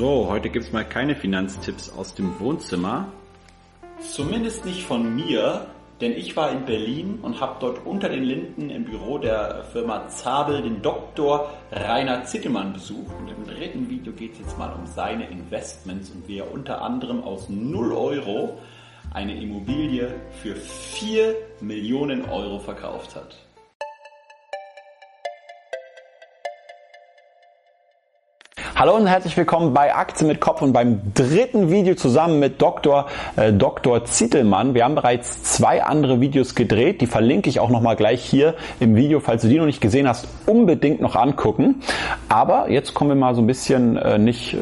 So, heute gibt's mal keine Finanztipps aus dem Wohnzimmer. Zumindest nicht von mir, denn ich war in Berlin und habe dort unter den Linden im Büro der Firma Zabel den Dr. Rainer Zittemann besucht. Und im dritten Video geht es jetzt mal um seine Investments und wie er unter anderem aus 0 Euro eine Immobilie für 4 Millionen Euro verkauft hat. Hallo und herzlich willkommen bei Aktien mit Kopf und beim dritten Video zusammen mit Dr. Äh, Dr. Zittelmann. Wir haben bereits zwei andere Videos gedreht, die verlinke ich auch nochmal gleich hier im Video. Falls du die noch nicht gesehen hast, unbedingt noch angucken. Aber jetzt kommen wir mal so ein bisschen äh, nicht äh,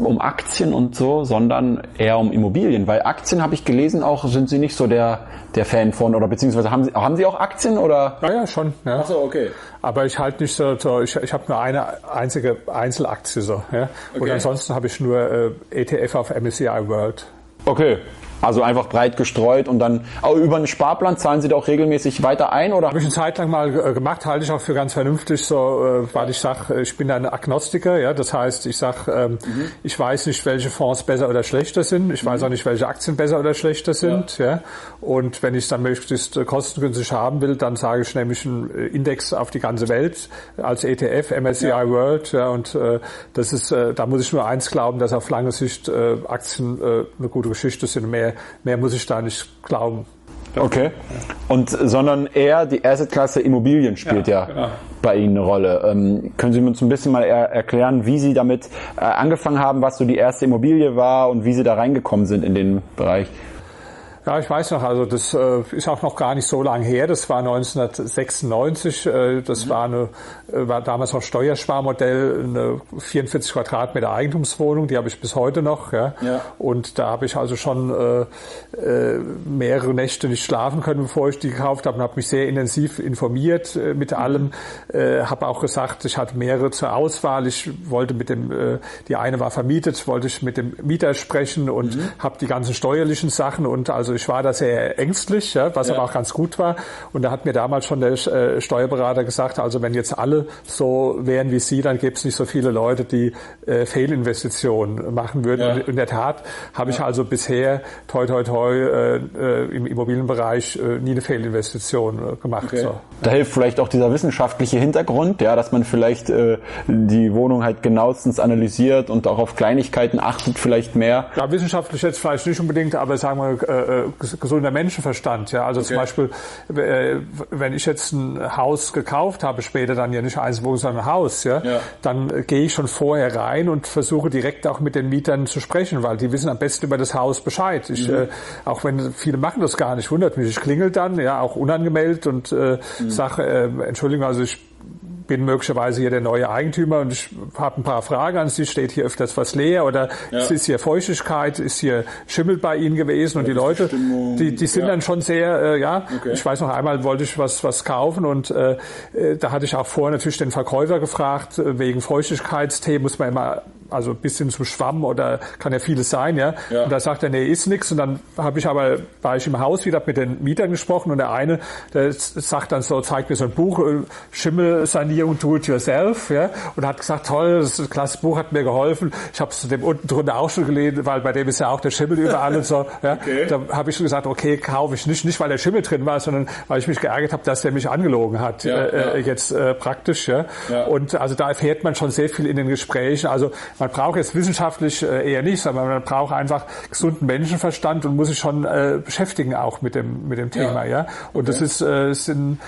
um Aktien und so, sondern eher um Immobilien, weil Aktien habe ich gelesen auch, sind sie nicht so der, der Fan von oder beziehungsweise haben sie, haben sie auch Aktien oder? Ja, ja, schon. Ja. Achso, okay. Aber ich halte nicht so, so ich, ich habe nur eine einzige Einzelaktie so. Ja? Okay. Und ansonsten habe ich nur äh, ETF auf MSCI World. Okay, also einfach breit gestreut und dann auch über einen Sparplan zahlen Sie da auch regelmäßig weiter ein oder? Habe ich eine Zeit lang mal äh, gemacht, halte ich auch für ganz vernünftig, so äh, weil ich sage, ich bin ein Agnostiker, ja, das heißt, ich sage, ähm, mhm. ich weiß nicht, welche Fonds besser oder schlechter sind, ich mhm. weiß auch nicht, welche Aktien besser oder schlechter sind, ja. ja. Und wenn ich es dann möglichst äh, kostengünstig haben will, dann sage ich nämlich einen Index auf die ganze Welt als ETF, MSCI ja. World, ja, und äh, das ist, äh, da muss ich nur eins glauben, dass auf lange Sicht äh, Aktien äh, eine gute Geschichte sind, mehr mehr, muss ich da nicht glauben. Okay. Und sondern eher die Assetklasse Immobilien spielt ja, ja genau. bei Ihnen eine Rolle. Ähm, können Sie uns ein bisschen mal er erklären, wie Sie damit äh, angefangen haben, was so die erste Immobilie war und wie Sie da reingekommen sind in den Bereich? Ja, ich weiß noch, also das äh, ist auch noch gar nicht so lange her. Das war 1996. Äh, das mhm. war, eine, äh, war damals noch Steuersparmodell, eine 44 Quadratmeter Eigentumswohnung. Die habe ich bis heute noch. Ja. ja. Und da habe ich also schon äh, äh, mehrere Nächte nicht schlafen können, bevor ich die gekauft habe. Und habe mich sehr intensiv informiert äh, mit mhm. allem. Habe auch gesagt, ich hatte mehrere zur Auswahl. Ich wollte mit dem, die eine war vermietet, wollte ich mit dem Mieter sprechen und mhm. habe die ganzen steuerlichen Sachen und also ich war da sehr ängstlich, ja, was ja. aber auch ganz gut war. Und da hat mir damals schon der äh, Steuerberater gesagt, also wenn jetzt alle so wären wie Sie, dann gäbe es nicht so viele Leute, die äh, Fehlinvestitionen machen würden. Ja. Und in der Tat habe ich also bisher toi toi toi äh, äh im Immobilienbereich äh, nie eine Fehlinvestition äh, gemacht. Okay. So. Da hilft vielleicht auch dieser wissenschaftliche Hintergrund, ja, dass man vielleicht äh, die Wohnung halt genauestens analysiert und auch auf Kleinigkeiten achtet, vielleicht mehr. Ja, wissenschaftlich jetzt vielleicht nicht unbedingt, aber sagen wir äh, gesunder Menschenverstand. Ja, also okay. zum Beispiel, äh, wenn ich jetzt ein Haus gekauft habe, später dann ja nicht eins Wohnung, sondern ein Haus, ja, ja. dann gehe ich schon vorher rein und versuche direkt auch mit den Mietern zu sprechen, weil die wissen am besten über das Haus Bescheid. Ich, mhm. äh, auch wenn viele machen das gar nicht, wundert mich. Ich klingel dann, ja, auch unangemeldet und äh, mhm. sage, äh, Entschuldigung, also ich bin möglicherweise hier der neue Eigentümer und ich habe ein paar Fragen an Sie. Steht hier öfters was leer oder ja. ist hier Feuchtigkeit, ist hier Schimmel bei Ihnen gewesen? Und die Leute, die, die sind ja. dann schon sehr, äh, ja, okay. ich weiß noch einmal wollte ich was, was kaufen und äh, äh da hatte ich auch vorher natürlich den Verkäufer gefragt, äh, wegen Feuchtigkeitstee muss man immer also bis hin zum Schwamm oder kann ja vieles sein, ja. ja. Und da sagt er, nee, ist nix. Und dann habe ich aber, war ich im Haus wieder, mit den Mietern gesprochen und der eine, der sagt dann so, zeigt mir so ein Buch, äh, Schimmelsanierung do it yourself, ja. Und hat gesagt, toll, das ist ein klasse Buch, hat mir geholfen. Ich habe es dem unten drunter auch schon gelesen, weil bei dem ist ja auch der Schimmel überall und so, ja. Okay. Da habe ich schon gesagt, okay, kaufe ich nicht, nicht weil der Schimmel drin war, sondern weil ich mich geärgert habe, dass der mich angelogen hat, ja, äh, ja. jetzt äh, praktisch, ja. ja. Und also da erfährt man schon sehr viel in den Gesprächen. Also man braucht jetzt wissenschaftlich äh, eher nichts, aber man braucht einfach gesunden Menschenverstand und muss sich schon äh, beschäftigen auch mit dem mit dem Thema, ja. ja? Und okay. das ist äh, sind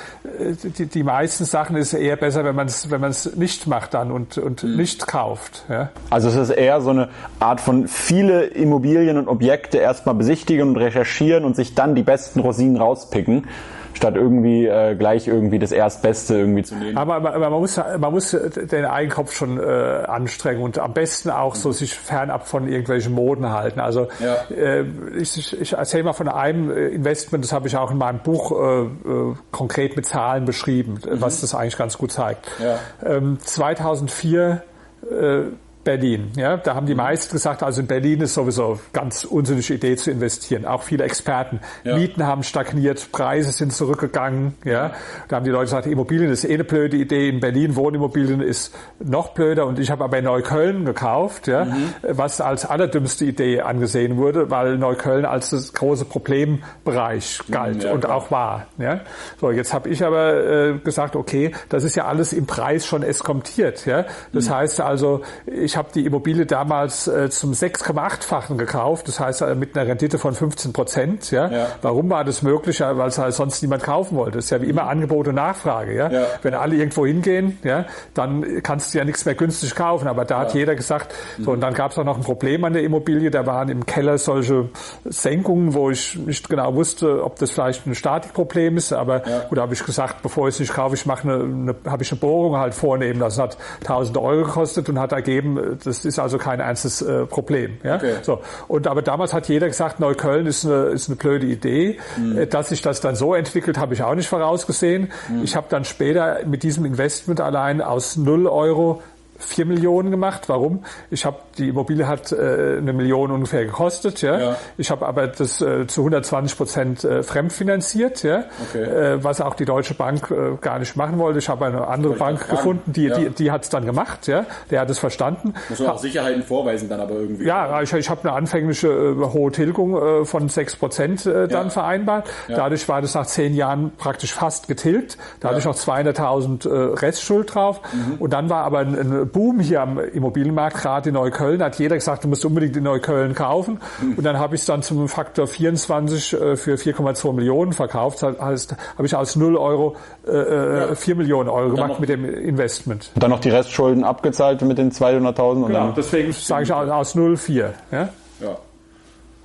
die, die meisten Sachen ist eher besser, wenn man es wenn man es nicht macht dann und und mhm. nicht kauft, ja. Also es ist eher so eine Art von viele Immobilien und Objekte erstmal besichtigen und recherchieren und sich dann die besten Rosinen rauspicken statt irgendwie äh, gleich irgendwie das Erstbeste irgendwie zu nehmen. Aber, aber, aber man muss man muss den Eigenkopf schon äh, anstrengen und am besten auch so sich fernab von irgendwelchen Moden halten. Also ja. äh, ich, ich erzähle mal von einem Investment, das habe ich auch in meinem Buch äh, äh, konkret mit Zahlen beschrieben, mhm. was das eigentlich ganz gut zeigt. Ja. Ähm, 2004 äh, Berlin. Ja, da haben die mhm. meisten gesagt, also in Berlin ist sowieso ganz unsinnige Idee zu investieren. Auch viele Experten. Ja. Mieten haben stagniert, Preise sind zurückgegangen. Ja, da haben die Leute gesagt, Immobilien ist eh eine blöde Idee. In Berlin Wohnimmobilien ist noch blöder. Und ich habe aber in Neukölln gekauft, ja, mhm. was als allerdümmste Idee angesehen wurde, weil Neukölln als das große Problembereich galt ja, und auch war. Ja. So, jetzt habe ich aber äh, gesagt, okay, das ist ja alles im Preis schon eskontiert. Ja. Das mhm. heißt also, ich habe die Immobilie damals äh, zum 6,8-fachen gekauft, das heißt äh, mit einer Rendite von 15 Prozent. Ja. ja. Warum war das möglich? Ja, weil es halt sonst niemand kaufen wollte. Das ist ja wie immer mhm. Angebot und Nachfrage. Ja. ja. Wenn alle irgendwo hingehen, ja, dann kannst du ja nichts mehr günstig kaufen. Aber da hat jeder gesagt, so und dann gab es auch noch ein Problem an der Immobilie. Da waren im Keller solche Senkungen, wo ich nicht genau wusste, ob das vielleicht ein Statikproblem ist. Aber gut, habe ich gesagt, bevor ich es nicht kaufe, ich mache eine, eine habe ich eine Bohrung halt vornehmen. Das hat 1000 Euro gekostet und hat ergeben, das ist also kein ernstes äh, Problem. Ja? Okay. So. Und aber damals hat jeder gesagt, Neukölln ist eine, ist eine blöde Idee. Mhm. Dass sich das dann so entwickelt, habe ich auch nicht vorausgesehen. Mhm. Ich habe dann später mit diesem Investment allein aus 0 Euro vier Millionen gemacht. Warum? Ich habe die Immobilie hat äh, eine Million ungefähr gekostet. Ja. ja. Ich habe aber das äh, zu 120 Prozent äh, fremdfinanziert, ja. Okay. Äh, was auch die Deutsche Bank äh, gar nicht machen wollte. Ich habe eine andere Bank gefunden, die ja. die, die hat es dann gemacht. Ja. Der hat es verstanden. Muss man auch Sicherheiten vorweisen dann aber irgendwie. Ja, ich, ich habe eine anfängliche äh, hohe Tilgung äh, von sechs Prozent äh, dann ja. vereinbart. Dadurch war das nach zehn Jahren praktisch fast getilgt. Da hatte ich noch 200.000 äh, Restschuld drauf. Mhm. Und dann war aber ein, ein Boom hier am Immobilienmarkt, gerade in Neukölln, hat jeder gesagt, du musst unbedingt in Neukölln kaufen. Und dann habe ich es dann zum Faktor 24 äh, für 4,2 Millionen verkauft. Das heißt, habe ich aus 0 Euro äh, äh ja. 4 Millionen Euro gemacht noch, mit dem Investment. Und dann noch die Restschulden abgezahlt mit den 200.000? Genau, deswegen sage ich aus 0,4. Ja? ja.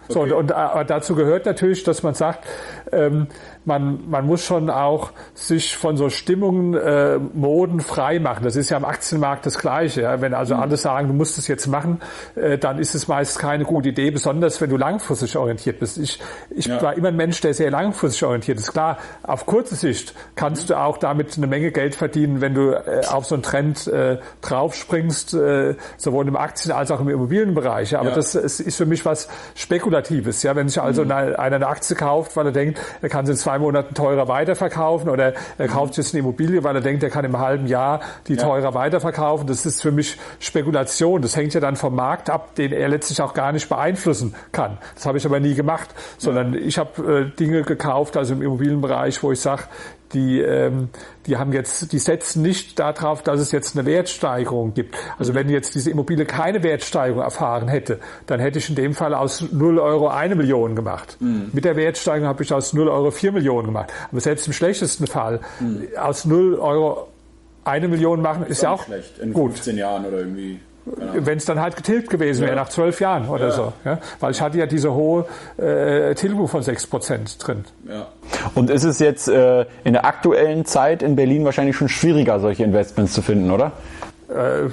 So, und, und äh, dazu gehört natürlich, dass man sagt, ähm, man, man muss schon auch sich von so Stimmungen, äh, Moden frei machen. Das ist ja am Aktienmarkt das Gleiche. Ja? Wenn also mhm. alle sagen, du musst es jetzt machen, äh, dann ist es meist keine gute Idee, besonders wenn du langfristig orientiert bist. Ich, ich ja. war immer ein Mensch, der sehr langfristig orientiert ist. Klar, auf kurze Sicht kannst du auch damit eine Menge Geld verdienen, wenn du äh, auf so einen Trend äh, draufspringst, äh, sowohl im Aktien- als auch im Immobilienbereich. Aber ja. das ist für mich was Spekulatives. Ja? Wenn sich also mhm. einer eine Aktie kauft, weil er denkt, er kann sie in zwei Monaten teurer weiterverkaufen oder er kauft jetzt eine Immobilie, weil er denkt, er kann im halben Jahr die teurer weiterverkaufen. Das ist für mich Spekulation. Das hängt ja dann vom Markt ab, den er letztlich auch gar nicht beeinflussen kann. Das habe ich aber nie gemacht, sondern ich habe äh, Dinge gekauft, also im Immobilienbereich, wo ich sage, die, ähm, die haben jetzt, die setzen nicht darauf, dass es jetzt eine Wertsteigerung gibt. Also wenn jetzt diese Immobilie keine Wertsteigerung erfahren hätte, dann hätte ich in dem Fall aus 0 Euro eine Million gemacht. Mhm. Mit der Wertsteigerung habe ich aus 0 Euro vier Millionen gemacht. Aber selbst im schlechtesten Fall mhm. aus 0 Euro eine Million machen, ist, ist ja auch schlecht. In gut. 15 Jahren oder irgendwie. Genau. Wenn es dann halt getilgt gewesen ja. wäre, nach zwölf Jahren oder ja. so. Ja? Weil ich hatte ja diese hohe äh, Tilgung von sechs Prozent drin. Ja. Und ist es jetzt äh, in der aktuellen Zeit in Berlin wahrscheinlich schon schwieriger, solche Investments zu finden, oder? Äh,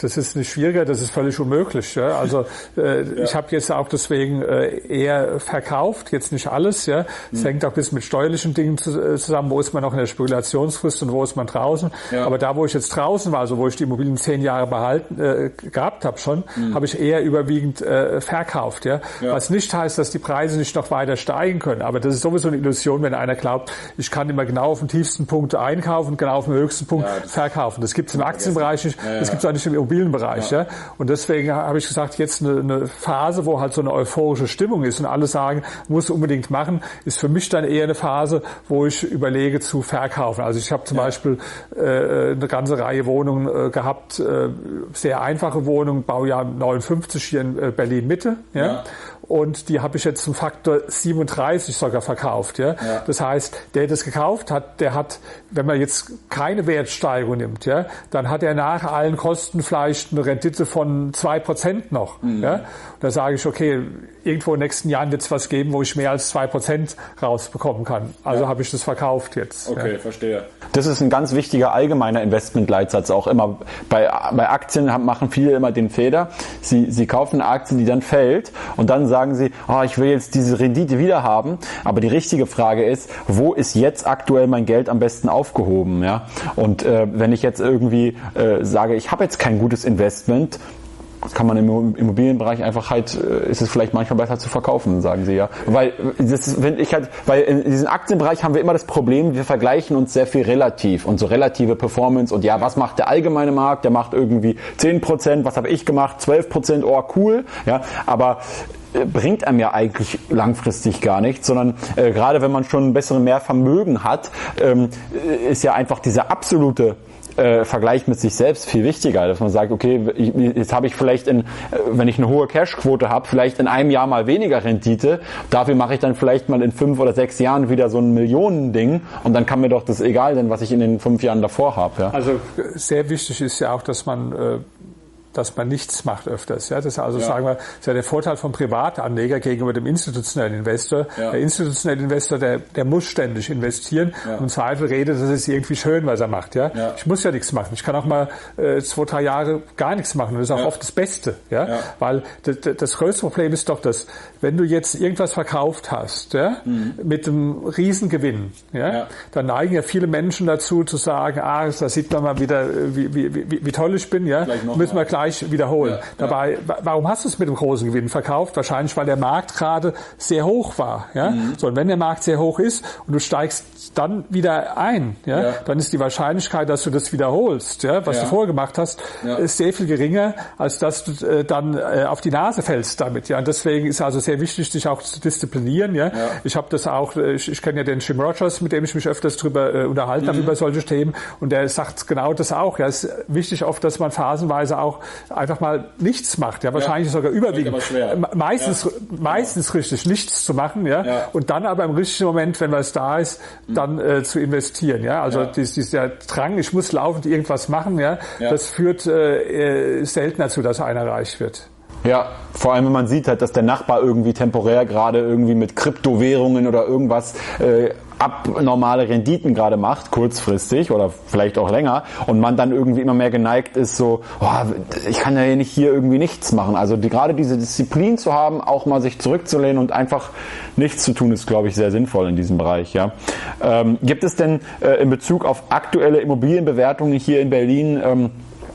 das ist nicht schwieriger, das ist völlig unmöglich. Ja? Also äh, ja. ich habe jetzt auch deswegen äh, eher verkauft, jetzt nicht alles. Ja, es mhm. hängt auch ein bisschen mit steuerlichen Dingen zusammen. Wo ist man noch in der Spekulationsfrist und wo ist man draußen? Ja. Aber da, wo ich jetzt draußen war, also wo ich die Immobilien zehn Jahre behalten äh, gehabt habe schon, mhm. habe ich eher überwiegend äh, verkauft. Ja? was nicht heißt, dass die Preise nicht noch weiter steigen können. Aber das ist sowieso eine Illusion, wenn einer glaubt, ich kann immer genau auf den tiefsten Punkt einkaufen, genau auf den höchsten Punkt verkaufen. Das gibt es im Aktienbereich nicht. Ja, ja. Das gibt es eigentlich im Immobilienbereich. Ja. ja. Und deswegen habe ich gesagt, jetzt eine, eine Phase, wo halt so eine euphorische Stimmung ist und alle sagen, muss unbedingt machen, ist für mich dann eher eine Phase, wo ich überlege zu verkaufen. Also ich habe zum Beispiel äh, eine ganze Reihe Wohnungen äh, gehabt, äh, sehr einfache Wohnungen, Baujahr 59 hier in äh, Berlin Mitte. Ja und die habe ich jetzt zum Faktor 37 sogar verkauft. Ja? ja? Das heißt, der das gekauft hat, der hat, wenn man jetzt keine Wertsteigerung nimmt, ja, dann hat er nach allen Kosten vielleicht eine Rendite von zwei Prozent noch. Mhm. Ja? Und da sage ich, okay, irgendwo in den nächsten Jahren wird es was geben, wo ich mehr als zwei Prozent rausbekommen kann. Also ja. habe ich das verkauft jetzt. Okay, ja. verstehe. Das ist ein ganz wichtiger allgemeiner Investmentleitsatz auch immer. Bei, bei Aktien machen viele immer den Fehler. Sie, sie kaufen eine Aktie, die dann fällt und dann sagen sie, oh, ich will jetzt diese Rendite wieder haben. Aber die richtige Frage ist, wo ist jetzt aktuell mein Geld am besten aufgehoben? Ja? Und äh, wenn ich jetzt irgendwie äh, sage, ich habe jetzt kein gutes Investment, kann man im Immobilienbereich einfach halt, äh, ist es vielleicht manchmal besser zu verkaufen, sagen sie ja. Weil das, wenn ich halt, weil in diesem Aktienbereich haben wir immer das Problem, wir vergleichen uns sehr viel relativ und so relative Performance und ja, was macht der allgemeine Markt? Der macht irgendwie 10%, was habe ich gemacht? 12%, oh cool, ja, aber bringt einem ja eigentlich langfristig gar nichts, sondern äh, gerade wenn man schon ein besseres Mehrvermögen hat, ähm, äh, ist ja einfach dieser absolute äh, Vergleich mit sich selbst viel wichtiger, dass man sagt, okay, ich, jetzt habe ich vielleicht, in, äh, wenn ich eine hohe Cashquote habe, vielleicht in einem Jahr mal weniger Rendite. Dafür mache ich dann vielleicht mal in fünf oder sechs Jahren wieder so ein Millionending und dann kann mir doch das egal sein, was ich in den fünf Jahren davor habe. Ja. Also sehr wichtig ist ja auch, dass man äh dass man nichts macht öfters. Ja, das ist also ja. sagen wir, das ist ja der Vorteil vom Privatanleger gegenüber dem institutionellen Investor. Ja. Der institutionelle Investor, der, der muss ständig investieren ja. und im Zweifel redet, das ist irgendwie schön, was er macht. Ja, ich muss ja nichts machen. Ich kann auch mal äh, zwei, drei Jahre gar nichts machen und das ist auch oft das Beste. Ja, weil das, das größte Problem ist doch, dass wenn du jetzt irgendwas verkauft hast, ja, mhm. mit einem Riesengewinn, ja, dann neigen ja viele Menschen dazu zu sagen, ah, da sieht man mal wieder, wie, wie, wie, wie toll ich bin. Ja, müssen wir gleich gleich wiederholen. Ja, Dabei, warum hast du es mit dem großen Gewinn verkauft? Wahrscheinlich, weil der Markt gerade sehr hoch war. Ja? Mhm. So, und wenn der Markt sehr hoch ist und du steigst dann wieder ein, ja, ja. dann ist die Wahrscheinlichkeit, dass du das wiederholst, ja, was ja. du vorher gemacht hast, ja. ist sehr viel geringer, als dass du äh, dann äh, auf die Nase fällst damit. Ja, und deswegen ist also sehr wichtig, dich auch zu disziplinieren. Ja, ich habe das auch, äh, ich, ich kenne ja den Jim Rogers, mit dem ich mich öfters drüber äh, unterhalten mhm. habe über solche Themen, und der sagt genau das auch. Ja, es ist wichtig oft, dass man phasenweise auch einfach mal nichts macht. Ja, wahrscheinlich sogar überwiegend. Meistens, meistens richtig nichts zu machen. Ja, und dann aber im richtigen Moment, wenn was da ist, mhm dann äh, zu investieren. Ja, also ja. Dies, dieser Drang, ich muss laufend irgendwas machen, ja, ja. das führt äh, äh selten dazu, dass einer reich wird. Ja, vor allem wenn man sieht halt, dass der Nachbar irgendwie temporär gerade irgendwie mit Kryptowährungen oder irgendwas äh, abnormale Renditen gerade macht, kurzfristig oder vielleicht auch länger, und man dann irgendwie immer mehr geneigt ist, so, oh, ich kann ja nicht hier irgendwie nichts machen. Also die, gerade diese Disziplin zu haben, auch mal sich zurückzulehnen und einfach nichts zu tun, ist, glaube ich, sehr sinnvoll in diesem Bereich. Ja. Ähm, gibt es denn äh, in Bezug auf aktuelle Immobilienbewertungen hier in Berlin ähm,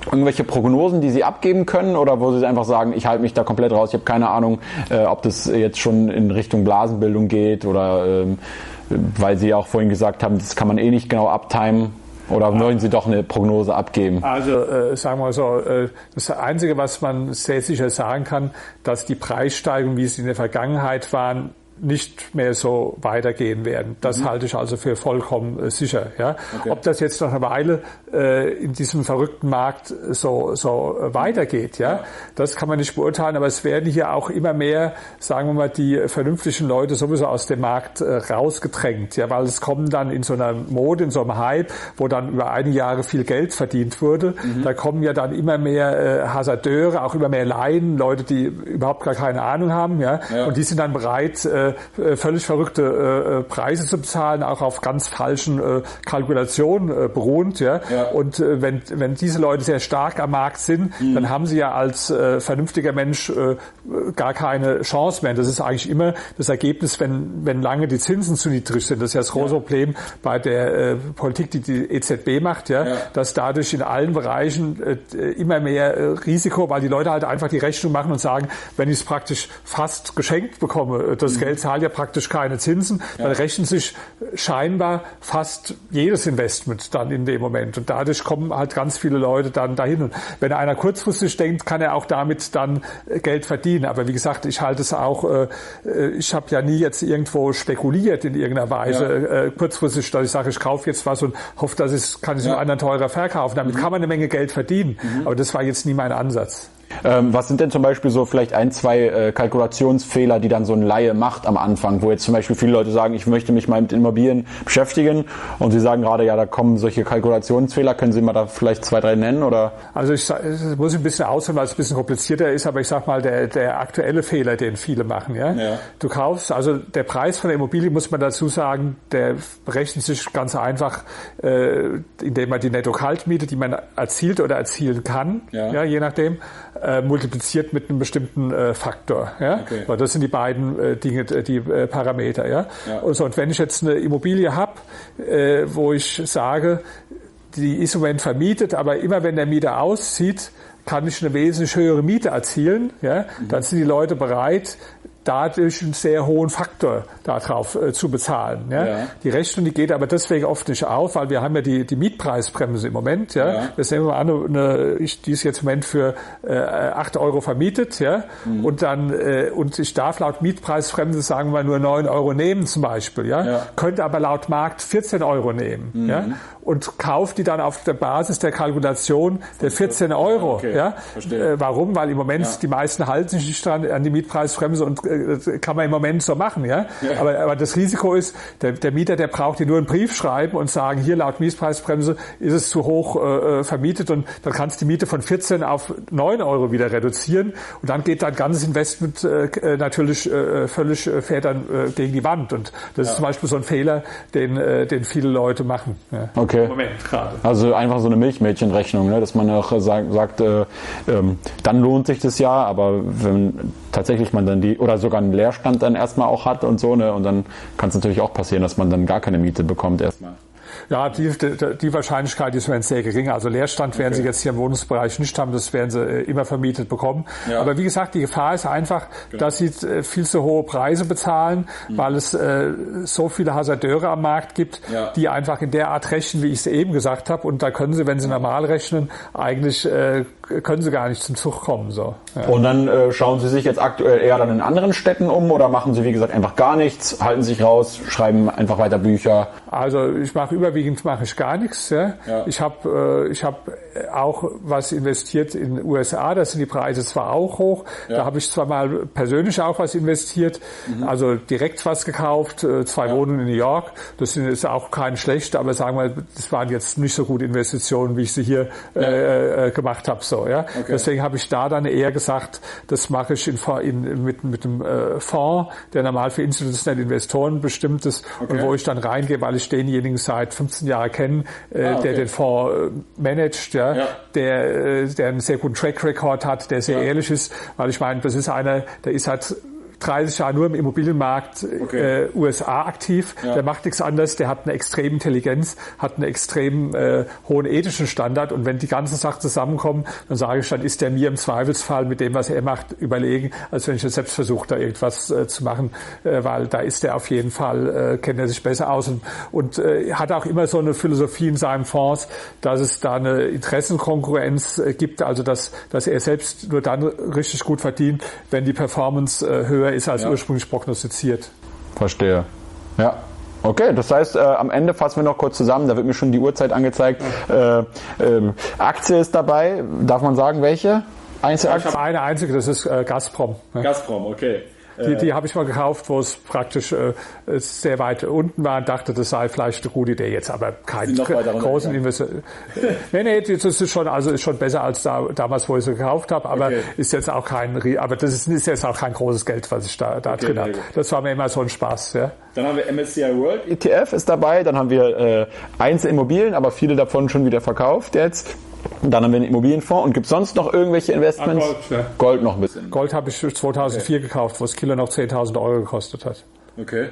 irgendwelche Prognosen, die Sie abgeben können oder wo Sie einfach sagen, ich halte mich da komplett raus, ich habe keine Ahnung, äh, ob das jetzt schon in Richtung Blasenbildung geht oder ähm, weil Sie auch vorhin gesagt haben, das kann man eh nicht genau abtimen. Oder wollen Sie doch eine Prognose abgeben? Also äh, sagen wir so, äh, das Einzige, was man sehr sicher sagen kann, dass die Preissteigerungen, wie sie in der Vergangenheit waren, nicht mehr so weitergehen werden. Das mhm. halte ich also für vollkommen äh, sicher. Ja. Okay. Ob das jetzt noch eine Weile äh, in diesem verrückten Markt so, so äh, weitergeht, ja, ja, das kann man nicht beurteilen, aber es werden hier auch immer mehr, sagen wir mal, die vernünftigen Leute sowieso aus dem Markt äh, rausgedrängt, ja, weil es kommen dann in so einer Mode, in so einem Hype, wo dann über einige Jahre viel Geld verdient wurde, mhm. da kommen ja dann immer mehr äh, Hasardeure, auch immer mehr Laien, Leute, die überhaupt gar keine Ahnung haben, ja, ja. und die sind dann bereit, äh, äh, völlig verrückte äh, äh, Preise zu bezahlen, auch auf ganz falschen äh, Kalkulationen äh, beruhend. Ja? ja. Und äh, wenn, wenn diese Leute sehr stark am Markt sind, mhm. dann haben sie ja als äh, vernünftiger Mensch äh, gar keine Chance mehr. Das ist eigentlich immer das Ergebnis, wenn, wenn lange die Zinsen zu niedrig sind. Das ist ja das große ja. Problem bei der äh, Politik, die die EZB macht, ja? ja, dass dadurch in allen Bereichen äh, immer mehr äh, Risiko, weil die Leute halt einfach die Rechnung machen und sagen, wenn ich es praktisch fast geschenkt bekomme, äh, das mhm. Geld zahlt ja praktisch keine Zinsen, ja. dann rechnet sich scheinbar fast jedes Investment dann in dem Moment. Und dadurch kommen halt ganz viele Leute dann dahin. Und wenn einer kurzfristig denkt, kann er auch damit dann Geld verdienen. Aber wie gesagt, ich halte es auch, äh, äh, ich habe ja nie jetzt irgendwo spekuliert in irgendeiner Weise, ja. Äh, kurzfristig, dass ich sage, ich kaufe jetzt was und hoffe, dass ich kann ich ja. anderen teurer verkaufen. Damit mhm. kann man eine Menge Geld verdienen. Mhm. Aber das war jetzt nie mein Ansatz. Ähm, was sind denn zum Beispiel so vielleicht ein, zwei äh, Kalkulationsfehler, die dann so ein Laie macht am Anfang, wo jetzt zum Beispiel viele Leute sagen, ich möchte mich mal mit Immobilien beschäftigen und sie sagen gerade, ja, da kommen solche Kalkulationsfehler. Können Sie mal da vielleicht zwei, drei nennen? Oder? Also ich das muss ein bisschen ausholen, weil es ein bisschen komplizierter ist, aber ich sag mal, der, der aktuelle Fehler, den viele machen. Ja? ja? Du kaufst, also der Preis von der Immobilie, muss man dazu sagen, der berechnet sich ganz einfach, äh, indem man die Netto-Kaltmiete, die man erzielt oder erzielen kann, ja. ja je nachdem, äh, multipliziert mit einem bestimmten äh, Faktor. Ja? Okay. Weil das sind die beiden äh, Dinge, äh, die äh, Parameter. Ja? ja. Und, so, und wenn ich jetzt eine Immobilie habe, wo ich sage, die ist im Moment vermietet, aber immer wenn der Mieter auszieht, kann ich eine wesentlich höhere Miete erzielen. Ja? Dann sind die Leute bereit, dadurch einen sehr hohen Faktor darauf äh, zu bezahlen. Ja? ja? Die Rechnung, die geht aber deswegen oft nicht auf, weil wir haben ja die, die Mietpreisbremse im Moment. Ja? ja. Das nehmen wir mal an, eine, ich, die ist jetzt im Moment für äh, 8 Euro vermietet. Ja? Mhm. Und dann äh, und ich darf laut Mietpreisbremse sagen wir nur 9 Euro nehmen zum Beispiel. Ja? ja. Könnte aber laut Markt 14 Euro nehmen. Mhm. Ja? Und kauft die dann auf der Basis der Kalkulation der 14 Euro. Okay. Ja? Äh, warum? Weil im Moment die meisten halten sich nicht dran an die Mietpreisbremse und äh, kann man im Moment so machen, ja. ja. Aber, aber das Risiko ist, der, der Mieter, der braucht dir nur einen Brief schreiben und sagen, hier laut Mietpreisbremse ist es zu hoch äh, äh vermietet und dann kannst du die Miete von 14 auf 9 Euro wieder reduzieren und dann geht dein ganzes Investment äh, äh natürlich äh, völlig äh, fährt dann äh, gegen die Wand und das ja. ist zum Beispiel so ein Fehler, den, äh, den viele Leute machen. Ja. Okay. Moment gerade. Also einfach so eine Milchmädchenrechnung, ne? dass man auch sagt, sagt äh, ähm, dann lohnt sich das ja, aber wenn tatsächlich man dann die oder sogar einen Leerstand dann erstmal auch hat und so, ne? Und dann kann es natürlich auch passieren, dass man dann gar keine Miete bekommt erstmal. Ja, die, die, die Wahrscheinlichkeit ist sehr gering. Also Leerstand werden okay. Sie jetzt hier im Wohnungsbereich nicht haben, das werden Sie äh, immer vermietet bekommen. Ja. Aber wie gesagt, die Gefahr ist einfach, genau. dass Sie äh, viel zu hohe Preise bezahlen, mhm. weil es äh, so viele Hasardeure am Markt gibt, ja. die einfach in der Art rechnen, wie ich es eben gesagt habe. Und da können Sie, wenn Sie normal rechnen, eigentlich äh, können Sie gar nicht zum Zug kommen. So. Ja. Und dann äh, schauen Sie sich jetzt aktuell eher dann in anderen Städten um oder machen Sie, wie gesagt, einfach gar nichts, halten sich raus, schreiben einfach weiter Bücher? Also ich mache über überwiegend mache ich gar nichts. Ja. ja. Ich habe äh, ich hab auch was investiert in den USA, da sind die Preise zwar auch hoch, ja. da habe ich zwar mal persönlich auch was investiert, mhm. also direkt was gekauft, äh, zwei. Wohnungen in New York, das ist auch kein schlecht, aber sagen wir, das waren jetzt nicht so gute Investitionen, wie ich sie hier äh, äh, gemacht habe. So, ja. Okay. Deswegen habe ich da dann eher gesagt, das mache ich in, in, mit, mit einem äh, Fonds, der normal für institutionelle Investoren bestimmt ist okay. und wo ich dann reingehe, weil ich denjenigen seit 15 Jahren kenne, äh, ah, okay. der den Fonds äh, managt, ja, ja. Der, äh, der einen sehr guten Track Record hat, der sehr ja. ehrlich ist, weil ich meine, das ist einer, der ist halt 30 Jahre nur im Immobilienmarkt okay. äh, USA aktiv. Ja. Der macht nichts anderes. Der hat eine extreme Intelligenz, hat einen extrem äh, hohen ethischen Standard. Und wenn die ganzen Sachen zusammenkommen, dann sage ich, dann ist der mir im Zweifelsfall mit dem, was er macht, überlegen, als wenn ich jetzt selbst versuche, da irgendwas äh, zu machen, äh, weil da ist er auf jeden Fall, äh, kennt er sich besser aus und, und äh, hat auch immer so eine Philosophie in seinem Fonds, dass es da eine Interessenkonkurrenz äh, gibt, also dass, dass er selbst nur dann richtig gut verdient, wenn die Performance äh, höher ist als ja. ursprünglich prognostiziert. Verstehe. Ja. Okay, das heißt, äh, am Ende fassen wir noch kurz zusammen, da wird mir schon die Uhrzeit angezeigt. Äh, äh, Aktie ist dabei, darf man sagen, welche? Einzelaktie? Ich habe eine einzige, das ist äh, Gazprom. Gazprom, okay. Die, die habe ich mal gekauft, wo es praktisch äh, sehr weit unten war und dachte, das sei vielleicht eine gute Idee. Jetzt aber kein großen Investor. nee, nee, das ist schon, also ist schon besser als da, damals, wo ich sie gekauft habe, aber okay. ist jetzt auch kein, aber das ist, ist, jetzt auch kein großes Geld, was ich da, da okay, drin habe. Das war mir immer so ein Spaß, ja. Dann haben wir MSCI World ETF ist dabei, dann haben wir äh, Einzelimmobilien, aber viele davon schon wieder verkauft jetzt. Und dann haben wir einen Immobilienfonds. Und gibt es sonst noch irgendwelche Investments? Ah, Gold, ja. Gold noch ein bisschen. Gold habe ich 2004 okay. gekauft, wo das Kilo noch 10.000 Euro gekostet hat. Okay.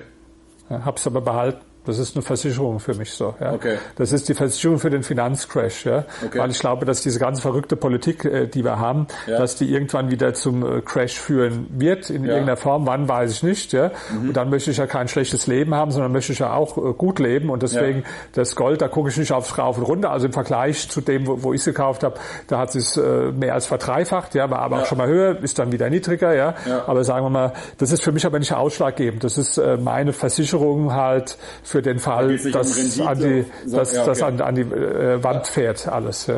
Ja, hab's aber behalten. Das ist eine Versicherung für mich so. Ja. Okay. Das ist die Versicherung für den Finanzcrash, ja. Okay. Weil ich glaube, dass diese ganze verrückte Politik, äh, die wir haben, ja. dass die irgendwann wieder zum äh, Crash führen wird in ja. irgendeiner Form. Wann weiß ich nicht, ja. Mhm. Und dann möchte ich ja kein schlechtes Leben haben, sondern möchte ich ja auch äh, gut leben. Und deswegen ja. das Gold, da gucke ich nicht aufs Rauf und runter. Also im Vergleich zu dem, wo, wo ich es gekauft habe, da hat es mehr als verdreifacht, ja, war aber auch schon mal höher, ist dann wieder niedriger, ja. Aber sagen wir mal, das ist für mich aber nicht ausschlaggebend. Das ist meine Versicherung halt für den Fall, dass, um an die, dass, ja, okay. das an, an die äh, Wand fährt alles. Ja.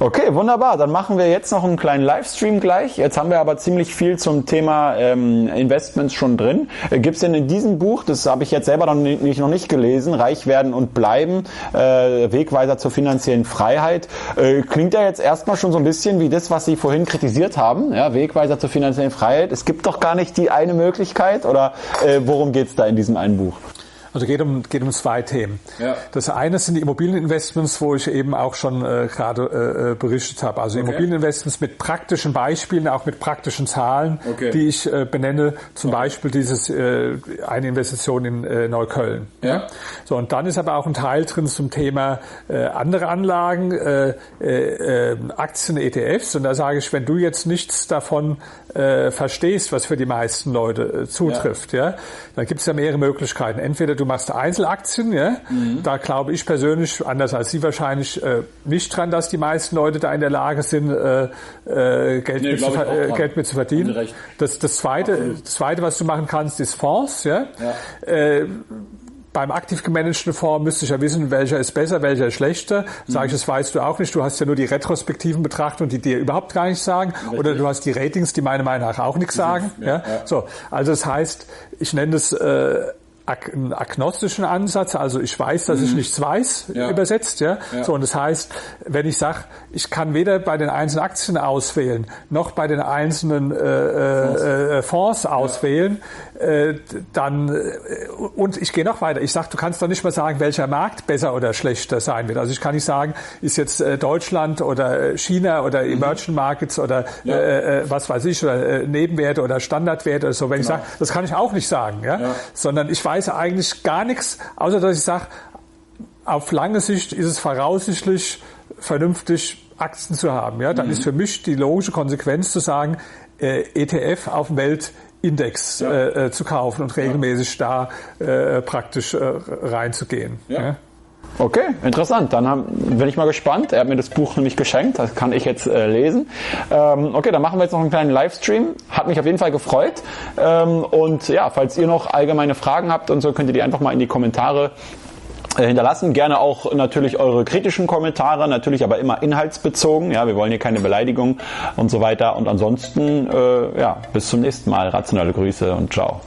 Okay, wunderbar. Dann machen wir jetzt noch einen kleinen Livestream gleich. Jetzt haben wir aber ziemlich viel zum Thema ähm, Investments schon drin. Äh, Gibt es denn in diesem Buch, das habe ich jetzt selber noch nicht, noch nicht gelesen, Reich werden und bleiben, äh, Wegweiser zur finanziellen Freiheit, äh, klingt ja jetzt erstmal schon so ein bisschen wie das, was Sie vorhin kritisiert haben, ja, Wegweiser zur finanziellen Freiheit. Es gibt doch gar nicht die eine Möglichkeit oder äh, worum geht es da in diesem einen Buch? Also geht um, geht um zwei Themen. Ja. Das eine sind die Immobilieninvestments, wo ich eben auch schon äh, gerade äh, berichtet habe. Also okay. Immobilieninvestments mit praktischen Beispielen, auch mit praktischen Zahlen, okay. die ich äh, benenne. Zum okay. Beispiel dieses äh, eine Investition in äh, Neukölln. Ja. So und dann ist aber auch ein Teil drin zum Thema äh, andere Anlagen, äh, äh, Aktien, ETFs. Und da sage ich, wenn du jetzt nichts davon äh, verstehst, was für die meisten Leute äh, zutrifft, ja. ja, dann gibt es ja mehrere Möglichkeiten. Entweder du machst Einzelaktien, ja, mhm. da glaube ich persönlich, anders als Sie wahrscheinlich, äh, nicht dran, dass die meisten Leute da in der Lage sind, äh, äh, Geld, nee, mit zu, äh, Geld mit zu verdienen. Das, das, zweite, das zweite, was du machen kannst, ist Fonds, ja. ja. Äh, beim aktiv gemanagten Fonds müsste ich ja wissen, welcher ist besser, welcher ist schlechter. Sage ich, das weißt du auch nicht. Du hast ja nur die retrospektiven Betrachtungen, die dir überhaupt gar nichts sagen. Richtig. Oder du hast die Ratings, die meiner Meinung nach auch nichts sagen. Ja, ja. So, also das heißt, ich nenne das äh, agnostischen Ansatz, also ich weiß, dass mhm. ich nichts weiß, ja. übersetzt, ja? ja. So und das heißt, wenn ich sage, ich kann weder bei den einzelnen Aktien auswählen, noch bei den einzelnen äh, Fonds, äh, Fonds auswählen, äh, dann äh, und ich gehe noch weiter. Ich sage, du kannst doch nicht mal sagen, welcher Markt besser oder schlechter sein wird. Also ich kann nicht sagen, ist jetzt äh, Deutschland oder äh, China oder mhm. Emerging Markets oder ja. äh, was weiß ich oder äh, Nebenwerte oder Standardwerte oder so. Wenn genau. ich sage, das kann ich auch nicht sagen, ja? ja. sondern ich weiß eigentlich gar nichts, außer dass ich sage, auf lange Sicht ist es voraussichtlich vernünftig, Aktien zu haben. Ja, dann mhm. ist für mich die logische Konsequenz zu sagen, äh, ETF auf dem Weltindex ja. äh, zu kaufen und regelmäßig ja. da äh, praktisch äh, reinzugehen. Ja. ja. Okay, interessant. Dann haben, bin ich mal gespannt. Er hat mir das Buch nämlich geschenkt, das kann ich jetzt äh, lesen. Ähm, okay, dann machen wir jetzt noch einen kleinen Livestream. Hat mich auf jeden Fall gefreut. Ähm, und ja, falls ihr noch allgemeine Fragen habt und so, könnt ihr die einfach mal in die Kommentare äh, hinterlassen. Gerne auch natürlich eure kritischen Kommentare, natürlich aber immer inhaltsbezogen. Ja, wir wollen hier keine Beleidigung und so weiter. Und ansonsten, äh, ja, bis zum nächsten Mal. Rationale Grüße und ciao.